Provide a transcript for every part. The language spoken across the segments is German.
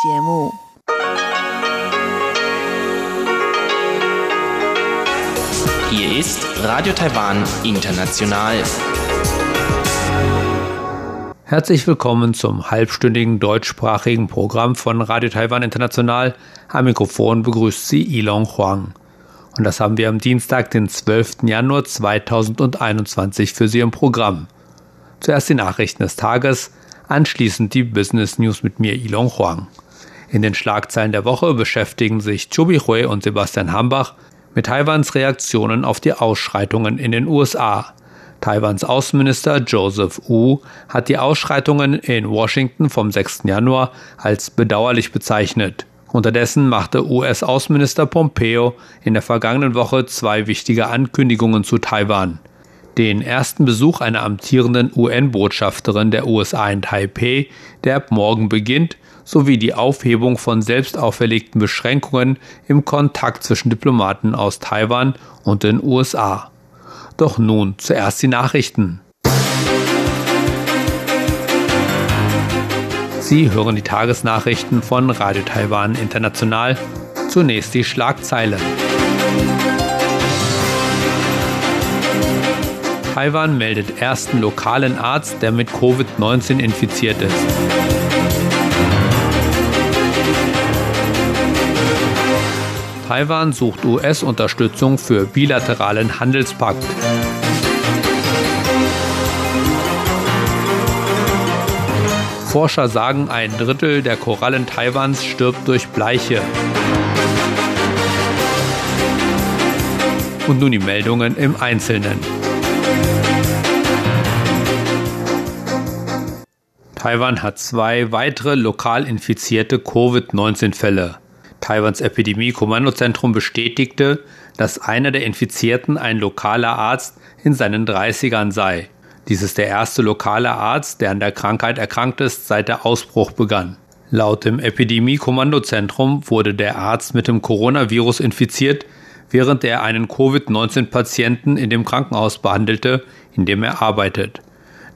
节目。Hier ist Radio Taiwan International. Herzlich willkommen zum halbstündigen deutschsprachigen Programm von Radio Taiwan International. Am Mikrofon begrüßt Sie Ilon Huang. Und das haben wir am Dienstag, den 12. Januar 2021 für Sie im Programm. Zuerst die Nachrichten des Tages, anschließend die Business News mit mir Ilon Huang. In den Schlagzeilen der Woche beschäftigen sich Chobi Hui und Sebastian Hambach mit Taiwans Reaktionen auf die Ausschreitungen in den USA. Taiwans Außenminister Joseph Wu hat die Ausschreitungen in Washington vom 6. Januar als bedauerlich bezeichnet. Unterdessen machte US-Außenminister Pompeo in der vergangenen Woche zwei wichtige Ankündigungen zu Taiwan. Den ersten Besuch einer amtierenden UN-Botschafterin der USA in Taipeh, der ab morgen beginnt, sowie die Aufhebung von selbst auferlegten Beschränkungen im Kontakt zwischen Diplomaten aus Taiwan und den USA. Doch nun zuerst die Nachrichten. Sie hören die Tagesnachrichten von Radio Taiwan International. Zunächst die Schlagzeilen. Taiwan meldet ersten lokalen Arzt, der mit Covid-19 infiziert ist. Taiwan sucht US-Unterstützung für bilateralen Handelspakt. Forscher sagen, ein Drittel der Korallen Taiwans stirbt durch Bleiche. Und nun die Meldungen im Einzelnen. Taiwan hat zwei weitere lokal infizierte Covid-19-Fälle. Taiwans Epidemie-Kommandozentrum bestätigte, dass einer der Infizierten ein lokaler Arzt in seinen 30ern sei. Dies ist der erste lokale Arzt, der an der Krankheit erkrankt ist, seit der Ausbruch begann. Laut dem Epidemie-Kommandozentrum wurde der Arzt mit dem Coronavirus infiziert, während er einen Covid-19-Patienten in dem Krankenhaus behandelte, in dem er arbeitet.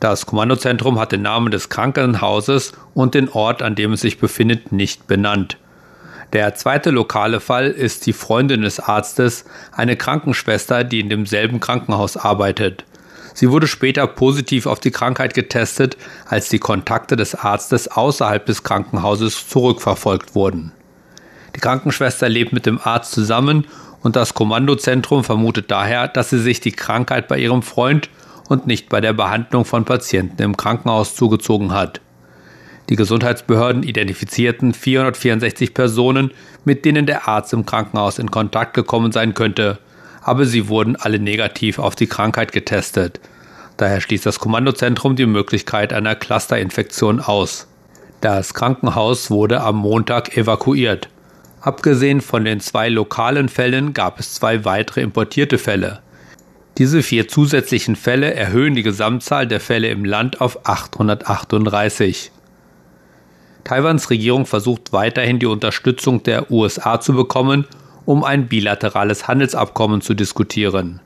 Das Kommandozentrum hat den Namen des Krankenhauses und den Ort, an dem es sich befindet, nicht benannt. Der zweite lokale Fall ist die Freundin des Arztes, eine Krankenschwester, die in demselben Krankenhaus arbeitet. Sie wurde später positiv auf die Krankheit getestet, als die Kontakte des Arztes außerhalb des Krankenhauses zurückverfolgt wurden. Die Krankenschwester lebt mit dem Arzt zusammen und das Kommandozentrum vermutet daher, dass sie sich die Krankheit bei ihrem Freund und nicht bei der Behandlung von Patienten im Krankenhaus zugezogen hat. Die Gesundheitsbehörden identifizierten 464 Personen, mit denen der Arzt im Krankenhaus in Kontakt gekommen sein könnte, aber sie wurden alle negativ auf die Krankheit getestet. Daher schließt das Kommandozentrum die Möglichkeit einer Clusterinfektion aus. Das Krankenhaus wurde am Montag evakuiert. Abgesehen von den zwei lokalen Fällen gab es zwei weitere importierte Fälle. Diese vier zusätzlichen Fälle erhöhen die Gesamtzahl der Fälle im Land auf 838. Taiwans Regierung versucht weiterhin die Unterstützung der USA zu bekommen, um ein bilaterales Handelsabkommen zu diskutieren.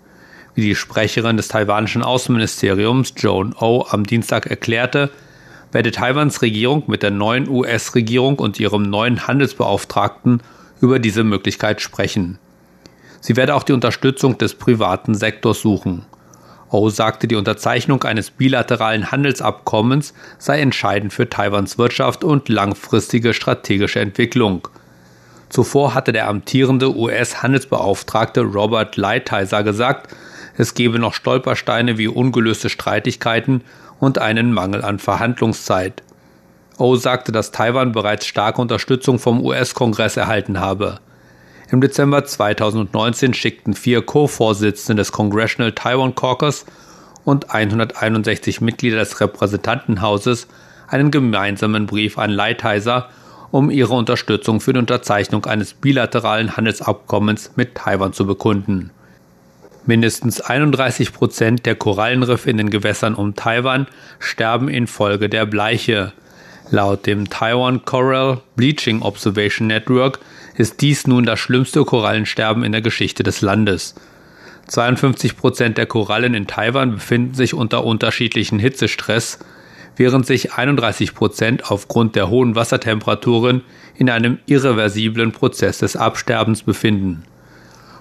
Wie die Sprecherin des taiwanischen Außenministeriums Joan O am Dienstag erklärte, werde Taiwans Regierung mit der neuen US-Regierung und ihrem neuen Handelsbeauftragten über diese Möglichkeit sprechen. Sie werde auch die Unterstützung des privaten Sektors suchen. O sagte, die Unterzeichnung eines bilateralen Handelsabkommens sei entscheidend für Taiwans Wirtschaft und langfristige strategische Entwicklung. Zuvor hatte der amtierende US-Handelsbeauftragte Robert Lighthizer gesagt, es gebe noch Stolpersteine wie ungelöste Streitigkeiten und einen Mangel an Verhandlungszeit. O sagte, dass Taiwan bereits starke Unterstützung vom US-Kongress erhalten habe. Im Dezember 2019 schickten vier Co-Vorsitzende des Congressional Taiwan Caucus und 161 Mitglieder des Repräsentantenhauses einen gemeinsamen Brief an Lighthizer, um ihre Unterstützung für die Unterzeichnung eines bilateralen Handelsabkommens mit Taiwan zu bekunden. Mindestens 31 Prozent der Korallenriffe in den Gewässern um Taiwan sterben infolge der Bleiche. Laut dem Taiwan Coral Bleaching Observation Network ist dies nun das schlimmste Korallensterben in der Geschichte des Landes. 52 Prozent der Korallen in Taiwan befinden sich unter unterschiedlichen Hitzestress, während sich 31 Prozent aufgrund der hohen Wassertemperaturen in einem irreversiblen Prozess des Absterbens befinden.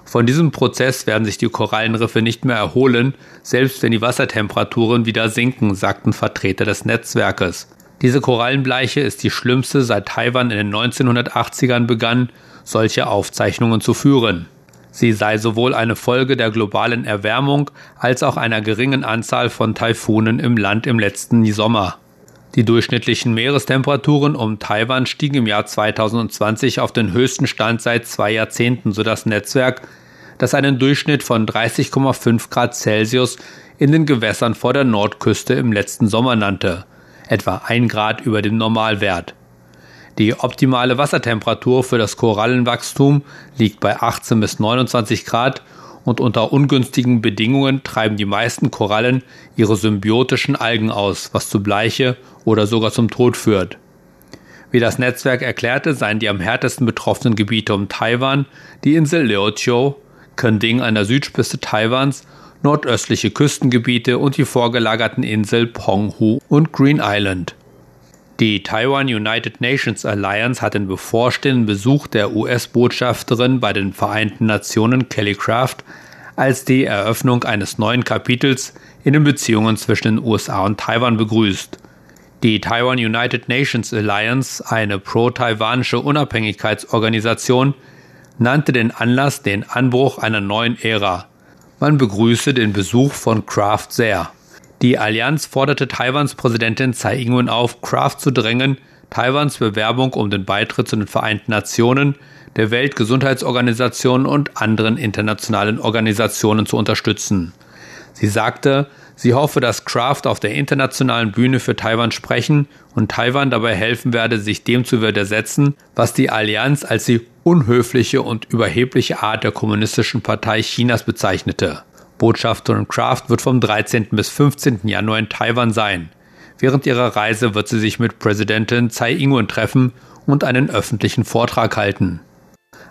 Von diesem Prozess werden sich die Korallenriffe nicht mehr erholen, selbst wenn die Wassertemperaturen wieder sinken, sagten Vertreter des Netzwerkes. Diese Korallenbleiche ist die schlimmste, seit Taiwan in den 1980ern begann, solche Aufzeichnungen zu führen. Sie sei sowohl eine Folge der globalen Erwärmung als auch einer geringen Anzahl von Taifunen im Land im letzten Sommer. Die durchschnittlichen Meerestemperaturen um Taiwan stiegen im Jahr 2020 auf den höchsten Stand seit zwei Jahrzehnten, so das Netzwerk, das einen Durchschnitt von 30,5 Grad Celsius in den Gewässern vor der Nordküste im letzten Sommer nannte, etwa ein Grad über dem Normalwert. Die optimale Wassertemperatur für das Korallenwachstum liegt bei 18 bis 29 Grad und unter ungünstigen Bedingungen treiben die meisten Korallen ihre symbiotischen Algen aus, was zu Bleiche oder sogar zum Tod führt. Wie das Netzwerk erklärte, seien die am härtesten betroffenen Gebiete um Taiwan die Insel Leochio, Kending an der Südspitze Taiwans, nordöstliche Küstengebiete und die vorgelagerten Inseln Penghu und Green Island. Die Taiwan United Nations Alliance hat den bevorstehenden Besuch der US-Botschafterin bei den Vereinten Nationen Kelly Craft als die Eröffnung eines neuen Kapitels in den Beziehungen zwischen den USA und Taiwan begrüßt. Die Taiwan United Nations Alliance, eine pro-taiwanische Unabhängigkeitsorganisation, nannte den Anlass den Anbruch einer neuen Ära. Man begrüße den Besuch von Kraft sehr. Die Allianz forderte Taiwans Präsidentin Tsai Ing-wen auf, Kraft zu drängen, Taiwans Bewerbung um den Beitritt zu den Vereinten Nationen, der Weltgesundheitsorganisation und anderen internationalen Organisationen zu unterstützen. Sie sagte, sie hoffe, dass Kraft auf der internationalen Bühne für Taiwan sprechen und Taiwan dabei helfen werde, sich dem zu widersetzen, was die Allianz als die unhöfliche und überhebliche Art der Kommunistischen Partei Chinas bezeichnete. Botschafterin Kraft wird vom 13. bis 15. Januar in Taiwan sein. Während ihrer Reise wird sie sich mit Präsidentin Tsai Ing-wen treffen und einen öffentlichen Vortrag halten.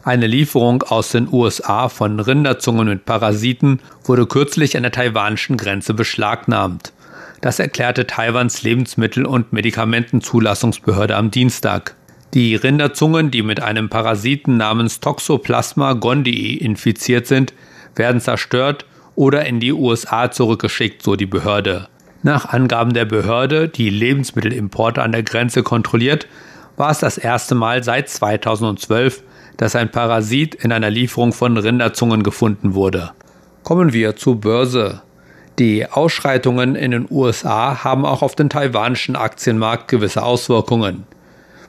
Eine Lieferung aus den USA von Rinderzungen mit Parasiten wurde kürzlich an der taiwanischen Grenze beschlagnahmt. Das erklärte Taiwans Lebensmittel- und Medikamentenzulassungsbehörde am Dienstag. Die Rinderzungen, die mit einem Parasiten namens Toxoplasma gondii infiziert sind, werden zerstört oder in die USA zurückgeschickt, so die Behörde. Nach Angaben der Behörde, die Lebensmittelimporte an der Grenze kontrolliert, war es das erste Mal seit 2012, dass ein Parasit in einer Lieferung von Rinderzungen gefunden wurde. Kommen wir zur Börse. Die Ausschreitungen in den USA haben auch auf den taiwanischen Aktienmarkt gewisse Auswirkungen.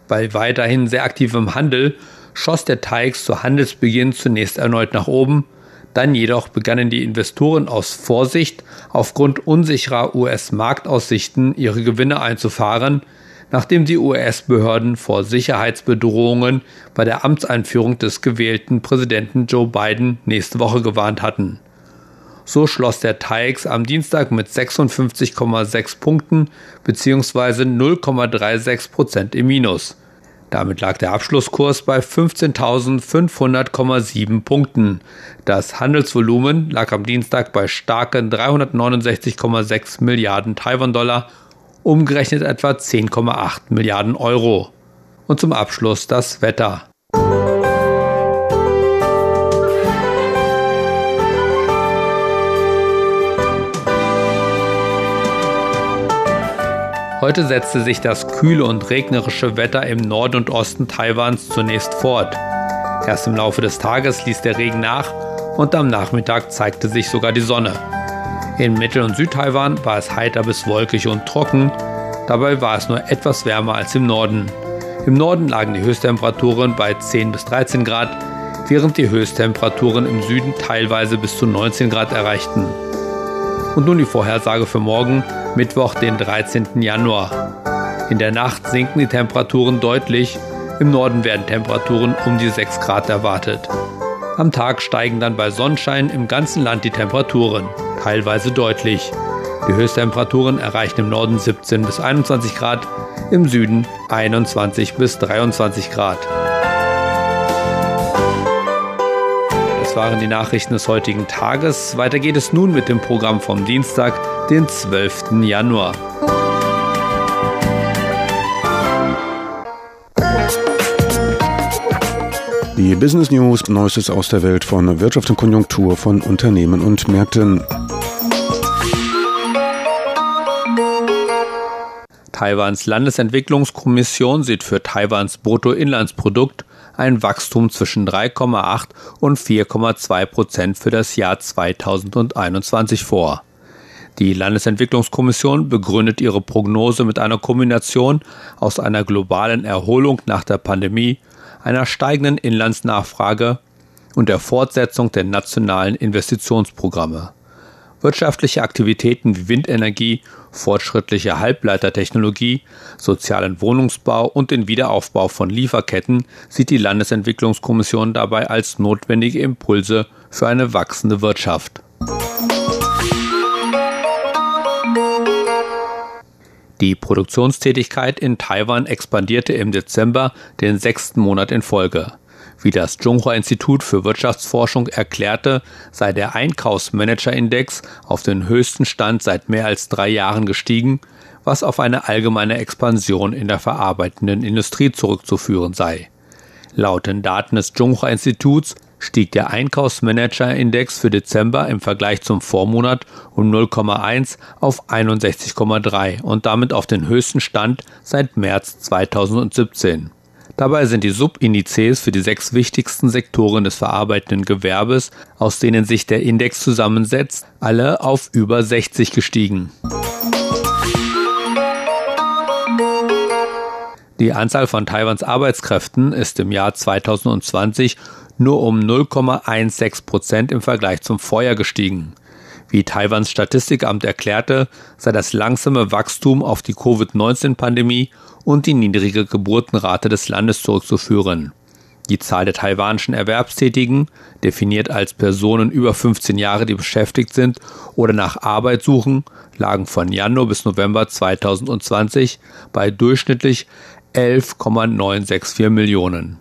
Bei weiterhin sehr aktivem Handel schoss der TAIX zu Handelsbeginn zunächst erneut nach oben, dann jedoch begannen die Investoren aus Vorsicht aufgrund unsicherer US-Marktaussichten ihre Gewinne einzufahren, nachdem die US-Behörden vor Sicherheitsbedrohungen bei der Amtseinführung des gewählten Präsidenten Joe Biden nächste Woche gewarnt hatten. So schloss der TAIX am Dienstag mit 56,6 Punkten bzw. 0,36 Prozent im Minus. Damit lag der Abschlusskurs bei 15.500,7 Punkten. Das Handelsvolumen lag am Dienstag bei starken 369,6 Milliarden Taiwan-Dollar, umgerechnet etwa 10,8 Milliarden Euro. Und zum Abschluss das Wetter. Heute setzte sich das kühle und regnerische Wetter im Norden und Osten Taiwans zunächst fort. Erst im Laufe des Tages ließ der Regen nach und am Nachmittag zeigte sich sogar die Sonne. In Mittel- und Südtaiwan war es heiter bis wolkig und trocken, dabei war es nur etwas wärmer als im Norden. Im Norden lagen die Höchsttemperaturen bei 10 bis 13 Grad, während die Höchsttemperaturen im Süden teilweise bis zu 19 Grad erreichten. Und nun die Vorhersage für morgen. Mittwoch, den 13. Januar. In der Nacht sinken die Temperaturen deutlich, im Norden werden Temperaturen um die 6 Grad erwartet. Am Tag steigen dann bei Sonnenschein im ganzen Land die Temperaturen, teilweise deutlich. Die Höchsttemperaturen erreichen im Norden 17 bis 21 Grad, im Süden 21 bis 23 Grad. Das waren die Nachrichten des heutigen Tages. Weiter geht es nun mit dem Programm vom Dienstag, den 12. Januar. Die Business News, Neuestes aus der Welt von Wirtschaft und Konjunktur von Unternehmen und Märkten. Taiwans Landesentwicklungskommission sieht für Taiwans Bruttoinlandsprodukt ein Wachstum zwischen 3,8 und 4,2 Prozent für das Jahr 2021 vor. Die Landesentwicklungskommission begründet ihre Prognose mit einer Kombination aus einer globalen Erholung nach der Pandemie, einer steigenden Inlandsnachfrage und der Fortsetzung der nationalen Investitionsprogramme. Wirtschaftliche Aktivitäten wie Windenergie, fortschrittliche Halbleitertechnologie, sozialen Wohnungsbau und den Wiederaufbau von Lieferketten sieht die Landesentwicklungskommission dabei als notwendige Impulse für eine wachsende Wirtschaft. Die Produktionstätigkeit in Taiwan expandierte im Dezember den sechsten Monat in Folge. Wie das Zhonghua-Institut für Wirtschaftsforschung erklärte, sei der Einkaufsmanager-Index auf den höchsten Stand seit mehr als drei Jahren gestiegen, was auf eine allgemeine Expansion in der verarbeitenden Industrie zurückzuführen sei. Laut den Daten des Zhonghua-Instituts stieg der Einkaufsmanager-Index für Dezember im Vergleich zum Vormonat um 0,1 auf 61,3 und damit auf den höchsten Stand seit März 2017. Dabei sind die Subindizes für die sechs wichtigsten Sektoren des verarbeitenden Gewerbes, aus denen sich der Index zusammensetzt, alle auf über 60 gestiegen. Die Anzahl von Taiwans Arbeitskräften ist im Jahr 2020 nur um 0,16 Prozent im Vergleich zum Vorjahr gestiegen. Wie Taiwans Statistikamt erklärte, sei das langsame Wachstum auf die Covid-19-Pandemie und die niedrige Geburtenrate des Landes zurückzuführen. Die Zahl der taiwanischen Erwerbstätigen, definiert als Personen über 15 Jahre, die beschäftigt sind oder nach Arbeit suchen, lagen von Januar bis November 2020 bei durchschnittlich 11,964 Millionen.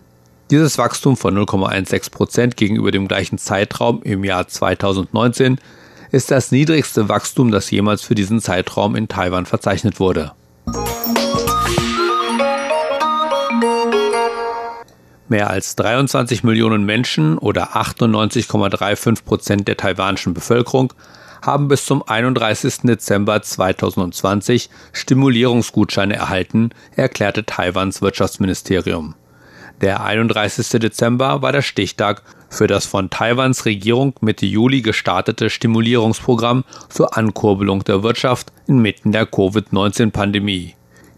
Dieses Wachstum von 0,16 Prozent gegenüber dem gleichen Zeitraum im Jahr 2019 ist das niedrigste Wachstum, das jemals für diesen Zeitraum in Taiwan verzeichnet wurde. Mehr als 23 Millionen Menschen oder 98,35 Prozent der taiwanischen Bevölkerung haben bis zum 31. Dezember 2020 Stimulierungsgutscheine erhalten, erklärte Taiwans Wirtschaftsministerium. Der 31. Dezember war der Stichtag für das von Taiwans Regierung Mitte Juli gestartete Stimulierungsprogramm zur Ankurbelung der Wirtschaft inmitten der Covid-19-Pandemie.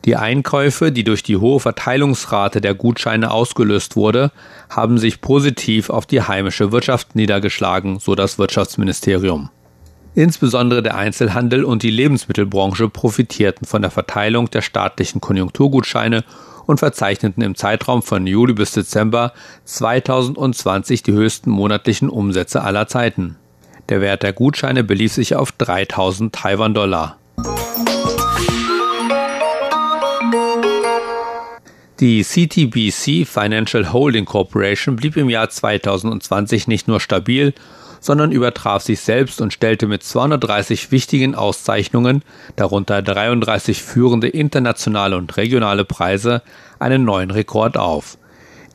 Die Einkäufe, die durch die hohe Verteilungsrate der Gutscheine ausgelöst wurde, haben sich positiv auf die heimische Wirtschaft niedergeschlagen, so das Wirtschaftsministerium. Insbesondere der Einzelhandel und die Lebensmittelbranche profitierten von der Verteilung der staatlichen Konjunkturgutscheine und verzeichneten im Zeitraum von Juli bis Dezember 2020 die höchsten monatlichen Umsätze aller Zeiten. Der Wert der Gutscheine belief sich auf 3000 Taiwan-Dollar. Die CTBC Financial Holding Corporation blieb im Jahr 2020 nicht nur stabil, sondern übertraf sich selbst und stellte mit 230 wichtigen Auszeichnungen, darunter 33 führende internationale und regionale Preise, einen neuen Rekord auf.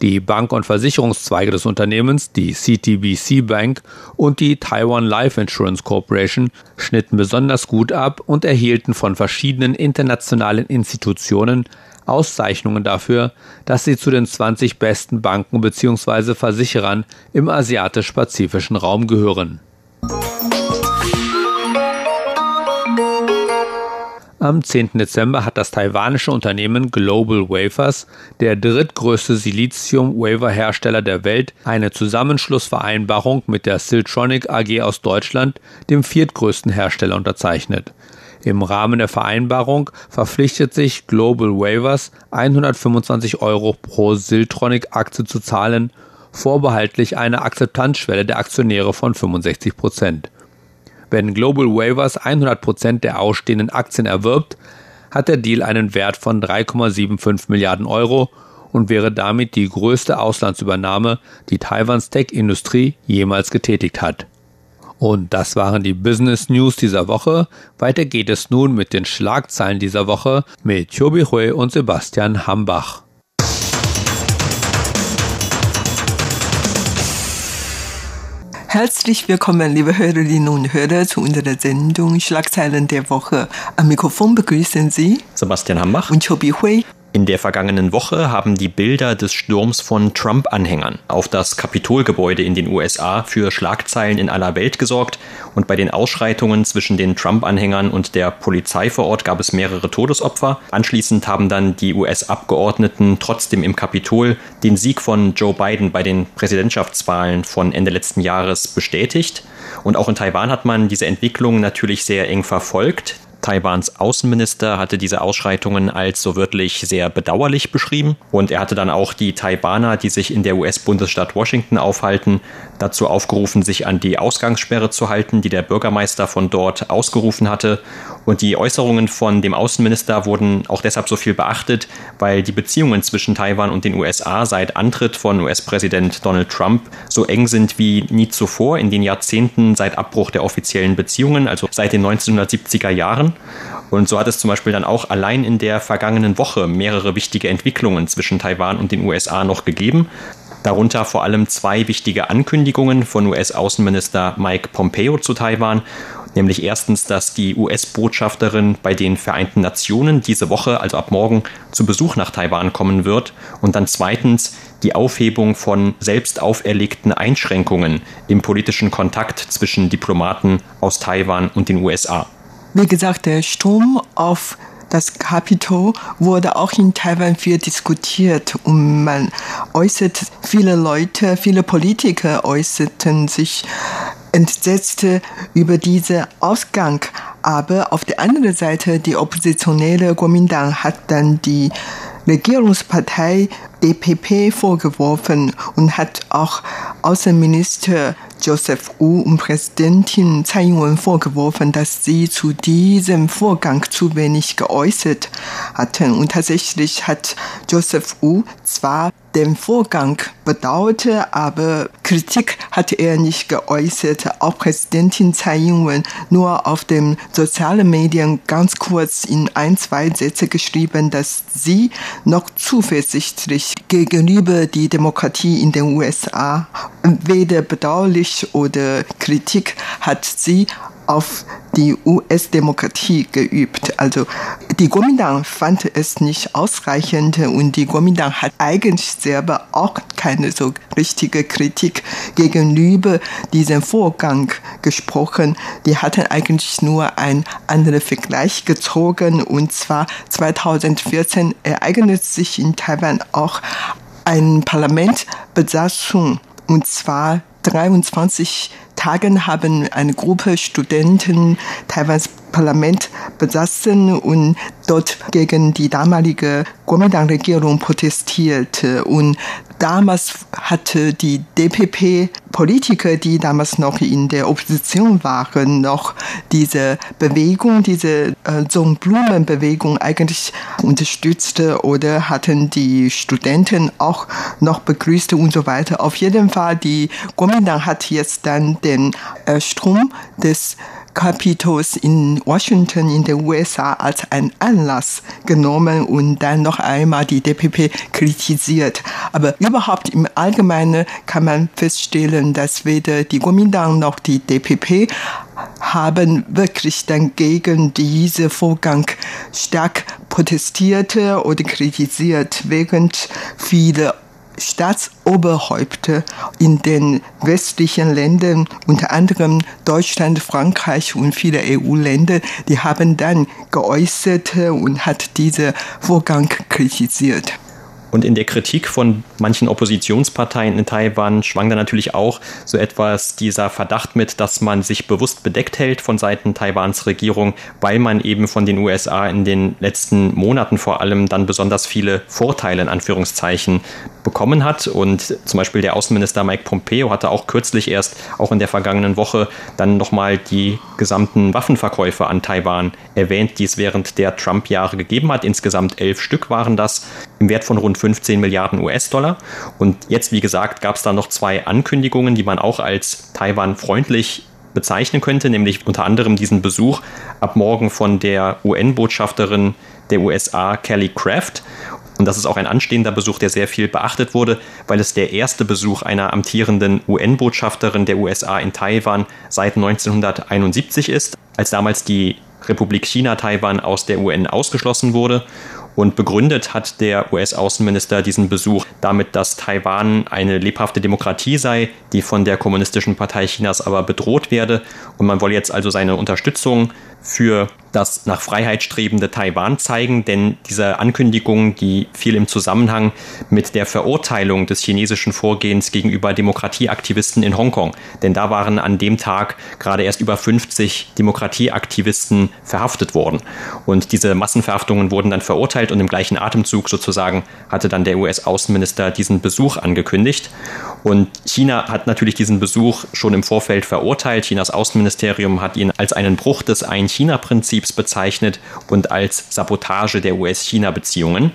Die Bank- und Versicherungszweige des Unternehmens, die CTBC Bank und die Taiwan Life Insurance Corporation, schnitten besonders gut ab und erhielten von verschiedenen internationalen Institutionen Auszeichnungen dafür, dass sie zu den 20 besten Banken bzw. Versicherern im asiatisch-pazifischen Raum gehören. Am 10. Dezember hat das taiwanische Unternehmen Global Wafers, der drittgrößte Silizium-Wafer-Hersteller der Welt, eine Zusammenschlussvereinbarung mit der Siltronic AG aus Deutschland, dem viertgrößten Hersteller, unterzeichnet. Im Rahmen der Vereinbarung verpflichtet sich Global Waivers 125 Euro pro Siltronic-Aktie zu zahlen, vorbehaltlich einer Akzeptanzschwelle der Aktionäre von 65 Prozent. Wenn Global Waivers 100 Prozent der ausstehenden Aktien erwirbt, hat der Deal einen Wert von 3,75 Milliarden Euro und wäre damit die größte Auslandsübernahme, die Taiwans Tech-Industrie jemals getätigt hat. Und das waren die Business News dieser Woche. Weiter geht es nun mit den Schlagzeilen dieser Woche mit Chobi Hui und Sebastian Hambach. Herzlich willkommen, liebe Hörerinnen und Hörer, zu unserer Sendung Schlagzeilen der Woche. Am Mikrofon begrüßen Sie Sebastian Hambach und Chobi Hui. In der vergangenen Woche haben die Bilder des Sturms von Trump-Anhängern auf das Kapitolgebäude in den USA für Schlagzeilen in aller Welt gesorgt und bei den Ausschreitungen zwischen den Trump-Anhängern und der Polizei vor Ort gab es mehrere Todesopfer. Anschließend haben dann die US-Abgeordneten trotzdem im Kapitol den Sieg von Joe Biden bei den Präsidentschaftswahlen von Ende letzten Jahres bestätigt. Und auch in Taiwan hat man diese Entwicklung natürlich sehr eng verfolgt. Taiwans Außenminister hatte diese Ausschreitungen als so wörtlich sehr bedauerlich beschrieben. Und er hatte dann auch die Taiwaner, die sich in der US-Bundesstaat Washington aufhalten, dazu aufgerufen, sich an die Ausgangssperre zu halten, die der Bürgermeister von dort ausgerufen hatte. Und die Äußerungen von dem Außenminister wurden auch deshalb so viel beachtet, weil die Beziehungen zwischen Taiwan und den USA seit Antritt von US-Präsident Donald Trump so eng sind wie nie zuvor in den Jahrzehnten seit Abbruch der offiziellen Beziehungen, also seit den 1970er Jahren. Und so hat es zum Beispiel dann auch allein in der vergangenen Woche mehrere wichtige Entwicklungen zwischen Taiwan und den USA noch gegeben. Darunter vor allem zwei wichtige Ankündigungen von US-Außenminister Mike Pompeo zu Taiwan nämlich erstens, dass die US-Botschafterin bei den Vereinten Nationen diese Woche, also ab morgen, zu Besuch nach Taiwan kommen wird und dann zweitens die Aufhebung von selbst auferlegten Einschränkungen im politischen Kontakt zwischen Diplomaten aus Taiwan und den USA. Wie gesagt, der Sturm auf das Kapitol wurde auch in Taiwan viel diskutiert und man äußert, viele Leute, viele Politiker äußerten sich entsetzt über diesen Ausgang. Aber auf der anderen Seite, die oppositionelle Kuomintang hat dann die Regierungspartei DPP vorgeworfen und hat auch Außenminister Joseph Wu und Präsidentin Tsai Ing-wen vorgeworfen, dass sie zu diesem Vorgang zu wenig geäußert hatten. Und tatsächlich hat Joseph Wu zwar den Vorgang bedauerte, aber Kritik hat er nicht geäußert. Auch Präsidentin Tsai Ing-wen nur auf den sozialen Medien ganz kurz in ein, zwei Sätze geschrieben, dass sie noch zuversichtlich gegenüber die Demokratie in den USA weder bedauerlich oder Kritik hat sie auf die US-Demokratie geübt. Also die Kuomintang fand es nicht ausreichend und die Kuomintang hat eigentlich selber auch keine so richtige Kritik gegenüber diesem Vorgang gesprochen. Die hatten eigentlich nur einen anderen Vergleich gezogen und zwar 2014 ereignet sich in Taiwan auch eine Parlamentbesatzung und zwar 23 Tagen haben eine Gruppe Studenten Taiwans Parlament besaßen und dort gegen die damalige Kuomintang-Regierung protestierte. Und damals hatte die DPP-Politiker, die damals noch in der Opposition waren, noch diese Bewegung, diese äh, eigentlich unterstützte oder hatten die Studenten auch noch begrüßt und so weiter. Auf jeden Fall, die Kuomintang hat jetzt dann den äh, Strom des Capitols in Washington in den USA als ein Anlass genommen und dann noch einmal die DPP kritisiert. Aber überhaupt im Allgemeinen kann man feststellen, dass weder die Kuomintang noch die DPP haben wirklich dann gegen diesen Vorgang stark protestiert oder kritisiert, während viele Staatsoberhäupter in den westlichen Ländern, unter anderem Deutschland, Frankreich und viele EU-Länder, die haben dann geäußert und hat diesen Vorgang kritisiert. Und in der Kritik von manchen Oppositionsparteien in Taiwan schwang da natürlich auch so etwas dieser Verdacht mit, dass man sich bewusst bedeckt hält von Seiten Taiwans Regierung, weil man eben von den USA in den letzten Monaten vor allem dann besonders viele Vorteile in Anführungszeichen bekommen hat. Und zum Beispiel der Außenminister Mike Pompeo hatte auch kürzlich erst, auch in der vergangenen Woche, dann nochmal die gesamten Waffenverkäufe an Taiwan erwähnt, die es während der Trump-Jahre gegeben hat. Insgesamt elf Stück waren das im Wert von rund 15 Milliarden US-Dollar. Und jetzt, wie gesagt, gab es da noch zwei Ankündigungen, die man auch als Taiwan freundlich bezeichnen könnte, nämlich unter anderem diesen Besuch ab morgen von der UN-Botschafterin der USA Kelly Craft Und das ist auch ein anstehender Besuch, der sehr viel beachtet wurde, weil es der erste Besuch einer amtierenden UN-Botschafterin der USA in Taiwan seit 1971 ist, als damals die Republik China Taiwan aus der UN ausgeschlossen wurde. Und begründet hat der US-Außenminister diesen Besuch damit, dass Taiwan eine lebhafte Demokratie sei, die von der Kommunistischen Partei Chinas aber bedroht werde. Und man wolle jetzt also seine Unterstützung für das nach Freiheit strebende Taiwan zeigen, denn diese Ankündigung, die fiel im Zusammenhang mit der Verurteilung des chinesischen Vorgehens gegenüber Demokratieaktivisten in Hongkong. Denn da waren an dem Tag gerade erst über 50 Demokratieaktivisten verhaftet worden. Und diese Massenverhaftungen wurden dann verurteilt und im gleichen Atemzug sozusagen hatte dann der US-Außenminister diesen Besuch angekündigt. Und China hat natürlich diesen Besuch schon im Vorfeld verurteilt. Chinas Außenministerium hat ihn als einen Bruch des Ein-China-Prinzips bezeichnet und als Sabotage der US-China-Beziehungen.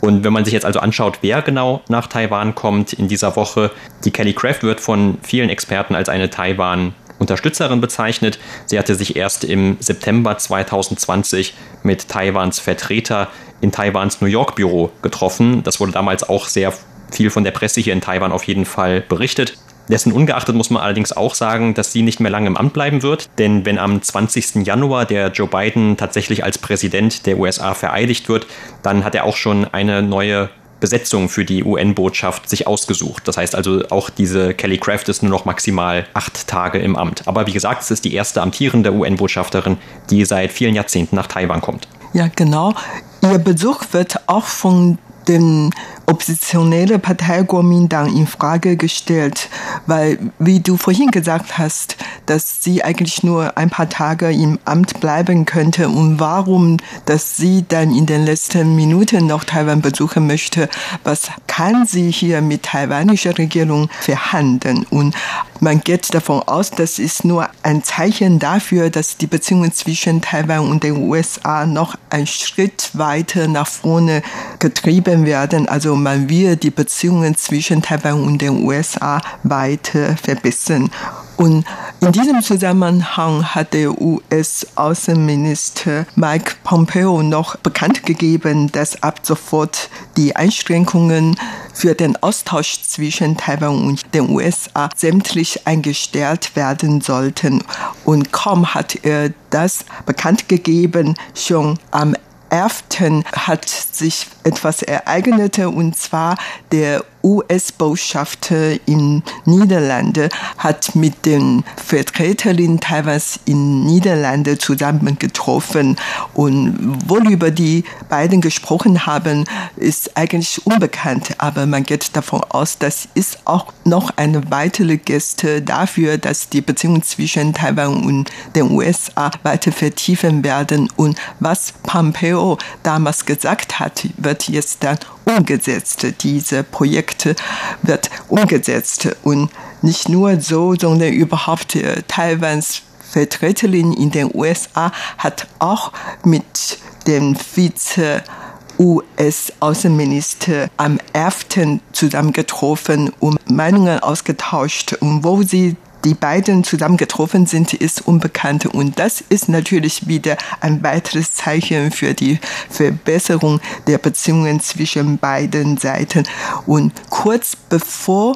Und wenn man sich jetzt also anschaut, wer genau nach Taiwan kommt in dieser Woche, die Kelly Craft wird von vielen Experten als eine Taiwan Unterstützerin bezeichnet. Sie hatte sich erst im September 2020 mit Taiwans Vertreter in Taiwans New York Büro getroffen. Das wurde damals auch sehr viel von der Presse hier in Taiwan auf jeden Fall berichtet. Dessen ungeachtet muss man allerdings auch sagen, dass sie nicht mehr lange im Amt bleiben wird, denn wenn am 20. Januar der Joe Biden tatsächlich als Präsident der USA vereidigt wird, dann hat er auch schon eine neue Besetzung für die UN-Botschaft sich ausgesucht. Das heißt also, auch diese Kelly Craft ist nur noch maximal acht Tage im Amt. Aber wie gesagt, es ist die erste amtierende UN-Botschafterin, die seit vielen Jahrzehnten nach Taiwan kommt. Ja, genau. Ihr Besuch wird auch von den oppositionelle Partei Kuomintang in Frage gestellt, weil, wie du vorhin gesagt hast, dass sie eigentlich nur ein paar Tage im Amt bleiben könnte und warum, dass sie dann in den letzten Minuten noch Taiwan besuchen möchte, was kann sie hier mit taiwanischer Regierung verhandeln und man geht davon aus, das ist nur ein Zeichen dafür, dass die Beziehungen zwischen Taiwan und den USA noch einen Schritt weiter nach vorne getrieben werden. Also man will die Beziehungen zwischen Taiwan und den USA weiter verbessern. Und in diesem Zusammenhang hat der US-Außenminister Mike Pompeo noch bekannt gegeben, dass ab sofort die Einschränkungen für den Austausch zwischen Taiwan und den USA sämtlich eingestellt werden sollten. Und kaum hat er das bekannt gegeben, schon am 11. hat sich etwas ereignet, und zwar der US-Botschafter in Niederlande hat mit den Vertreterin Taiwans in Niederlande zusammengetroffen und worüber die beiden gesprochen haben, ist eigentlich unbekannt, aber man geht davon aus, das ist auch noch eine weitere Geste dafür, dass die Beziehungen zwischen Taiwan und den USA weiter vertiefen werden und was Pompeo damals gesagt hat, wird jetzt dann umgesetzt. Diese Projekte wird umgesetzt und nicht nur so, sondern überhaupt äh, Taiwans Vertreterin in den USA hat auch mit dem Vize US-Außenminister am 11. zusammengetroffen und Meinungen ausgetauscht und wo sie die beiden zusammengetroffen sind, ist unbekannt. Und das ist natürlich wieder ein weiteres Zeichen für die Verbesserung der Beziehungen zwischen beiden Seiten. Und kurz bevor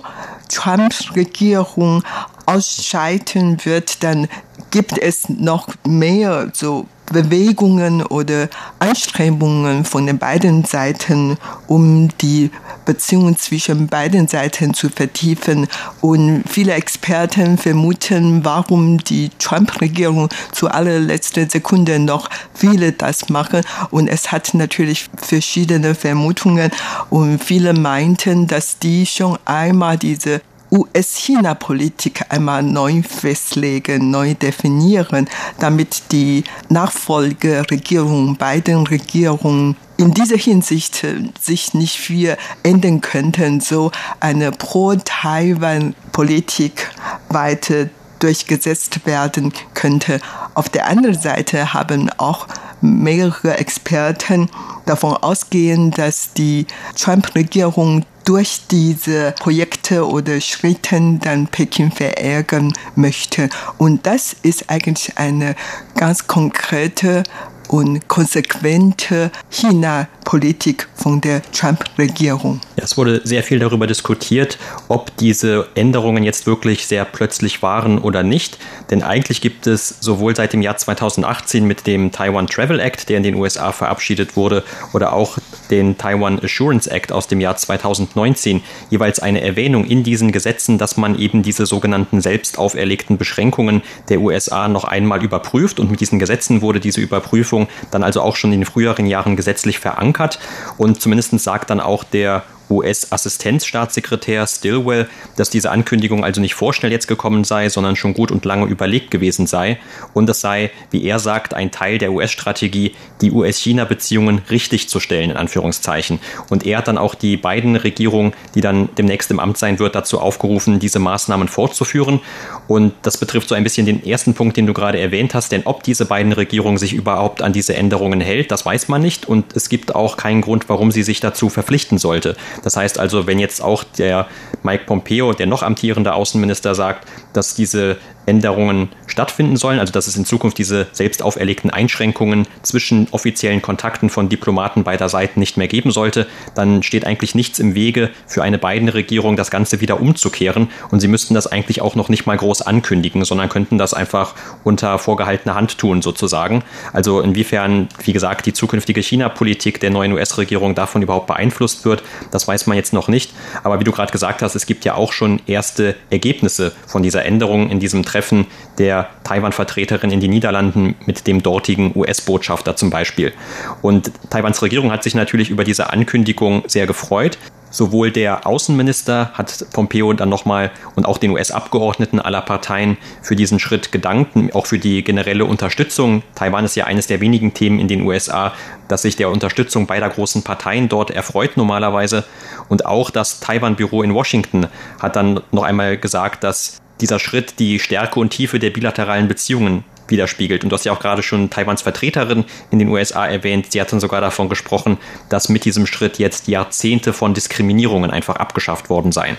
Trumps Regierung ausscheiden wird, dann gibt es noch mehr so Bewegungen oder Anstrengungen von den beiden Seiten, um die Beziehungen zwischen beiden Seiten zu vertiefen. Und viele Experten vermuten, warum die Trump-Regierung zu allerletzter Sekunde noch viele das machen. Und es hat natürlich verschiedene Vermutungen. Und viele meinten, dass die schon einmal diese US-China-Politik einmal neu festlegen, neu definieren, damit die Nachfolgeregierung, beiden Regierungen in dieser Hinsicht äh, sich nicht viel ändern könnten, so eine Pro-Taiwan-Politik weiter durchgesetzt werden könnte. Auf der anderen Seite haben auch mehrere Experten davon ausgehen, dass die Trump-Regierung durch diese Projekte oder Schritte dann Peking verärgern möchte. Und das ist eigentlich eine ganz konkrete und konsequente China-Politik von der Trump-Regierung. Es wurde sehr viel darüber diskutiert, ob diese Änderungen jetzt wirklich sehr plötzlich waren oder nicht. Denn eigentlich gibt es sowohl seit dem Jahr 2018 mit dem Taiwan Travel Act, der in den USA verabschiedet wurde, oder auch den Taiwan Assurance Act aus dem Jahr 2019 jeweils eine Erwähnung in diesen Gesetzen, dass man eben diese sogenannten selbst auferlegten Beschränkungen der USA noch einmal überprüft. Und mit diesen Gesetzen wurde diese Überprüfung dann also auch schon in den früheren Jahren gesetzlich verankert. Und zumindest sagt dann auch der US-Assistenzstaatssekretär Stilwell, dass diese Ankündigung also nicht vorschnell jetzt gekommen sei, sondern schon gut und lange überlegt gewesen sei. Und es sei, wie er sagt, ein Teil der US-Strategie, die US-China-Beziehungen richtig zu stellen, in Anführungszeichen. Und er hat dann auch die beiden Regierungen, die dann demnächst im Amt sein wird, dazu aufgerufen, diese Maßnahmen fortzuführen. Und das betrifft so ein bisschen den ersten Punkt, den du gerade erwähnt hast, denn ob diese beiden Regierungen sich überhaupt an diese Änderungen hält, das weiß man nicht. Und es gibt auch keinen Grund, warum sie sich dazu verpflichten sollte. Das heißt also, wenn jetzt auch der Mike Pompeo, der noch amtierende Außenminister, sagt, dass diese Änderungen stattfinden sollen, also dass es in Zukunft diese selbst auferlegten Einschränkungen zwischen offiziellen Kontakten von Diplomaten beider Seiten nicht mehr geben sollte, dann steht eigentlich nichts im Wege für eine beiden Regierung, das Ganze wieder umzukehren. Und sie müssten das eigentlich auch noch nicht mal groß ankündigen, sondern könnten das einfach unter vorgehaltener Hand tun, sozusagen. Also inwiefern, wie gesagt, die zukünftige China-Politik der neuen US-Regierung davon überhaupt beeinflusst wird, das weiß man jetzt noch nicht. Aber wie du gerade gesagt hast, es gibt ja auch schon erste Ergebnisse von dieser Änderung in diesem Treffen Treffen der Taiwan-Vertreterin in den Niederlanden mit dem dortigen US-Botschafter zum Beispiel. Und Taiwans Regierung hat sich natürlich über diese Ankündigung sehr gefreut. Sowohl der Außenminister hat Pompeo dann nochmal und auch den US-Abgeordneten aller Parteien für diesen Schritt gedankt, auch für die generelle Unterstützung. Taiwan ist ja eines der wenigen Themen in den USA, das sich der Unterstützung beider großen Parteien dort erfreut normalerweise. Und auch das Taiwan-Büro in Washington hat dann noch einmal gesagt, dass dieser Schritt die Stärke und Tiefe der bilateralen Beziehungen widerspiegelt. Und du hast ja auch gerade schon Taiwans Vertreterin in den USA erwähnt. Sie hat dann sogar davon gesprochen, dass mit diesem Schritt jetzt Jahrzehnte von Diskriminierungen einfach abgeschafft worden seien.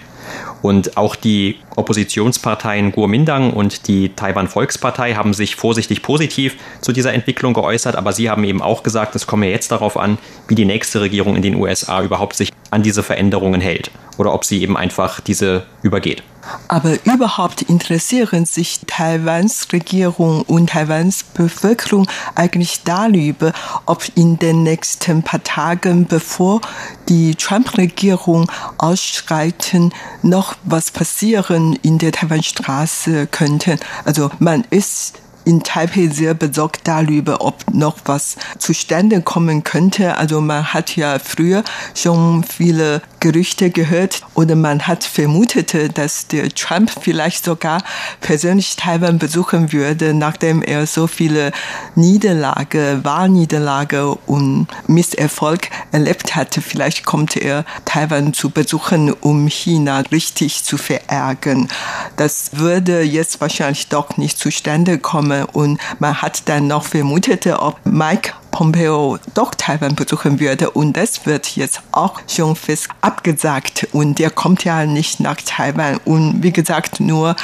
Und auch die Oppositionsparteien Kuomintang und die Taiwan Volkspartei haben sich vorsichtig positiv zu dieser Entwicklung geäußert, aber sie haben eben auch gesagt, es komme jetzt darauf an, wie die nächste Regierung in den USA überhaupt sich an diese Veränderungen hält oder ob sie eben einfach diese übergeht. Aber überhaupt interessieren sich Taiwans Regierung und Taiwans Bevölkerung eigentlich darüber, ob in den nächsten paar Tagen, bevor die Trump-Regierung ausschreiten, noch was passieren in der Taiwanstraße könnte. Also man ist in Taipei sehr besorgt darüber, ob noch was zustande kommen könnte. Also man hat ja früher schon viele Gerüchte gehört oder man hat vermutet, dass der Trump vielleicht sogar persönlich Taiwan besuchen würde, nachdem er so viele Niederlage, Wahlniederlage und Misserfolg erlebt hatte. Vielleicht kommt er Taiwan zu besuchen, um China richtig zu verärgern. Das würde jetzt wahrscheinlich doch nicht zustande kommen und man hat dann noch vermutet, ob Mike Pompeo doch Taiwan besuchen würde. Und das wird jetzt auch schon fest abgesagt. Und der kommt ja nicht nach Taiwan. Und wie gesagt, nur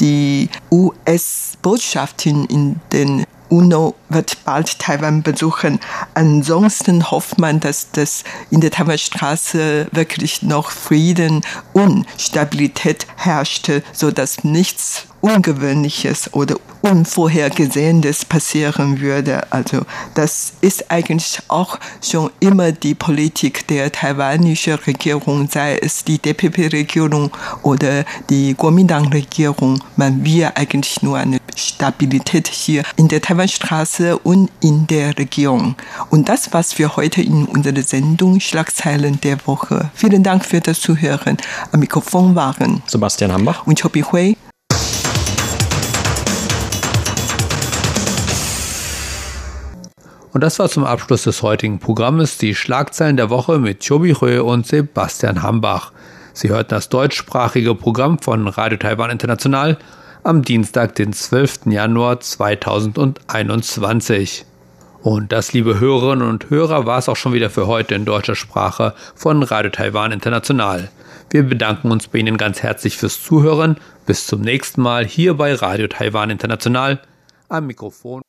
die US-Botschaftin in den UNO wird bald Taiwan besuchen. Ansonsten hofft man, dass das in der Taiwanstraße wirklich noch Frieden und Stabilität herrscht, so dass nichts Ungewöhnliches oder Unvorhergesehenes passieren würde. Also das ist eigentlich auch schon immer die Politik der taiwanischen Regierung, sei es die DPP-Regierung oder die Kuomintang-Regierung. Man will eigentlich nur eine Stabilität hier in der Taiwanstraße und in der Region. Und das was für heute in unserer Sendung Schlagzeilen der Woche. Vielen Dank für das Zuhören. Am Mikrofon waren Sebastian Hambach und Chobi Hui. Und das war zum Abschluss des heutigen Programmes die Schlagzeilen der Woche mit Chobi Hui und Sebastian Hambach. Sie hörten das deutschsprachige Programm von Radio Taiwan International am Dienstag, den 12. Januar 2021. Und das, liebe Hörerinnen und Hörer, war es auch schon wieder für heute in deutscher Sprache von Radio Taiwan International. Wir bedanken uns bei Ihnen ganz herzlich fürs Zuhören. Bis zum nächsten Mal hier bei Radio Taiwan International am Mikrofon.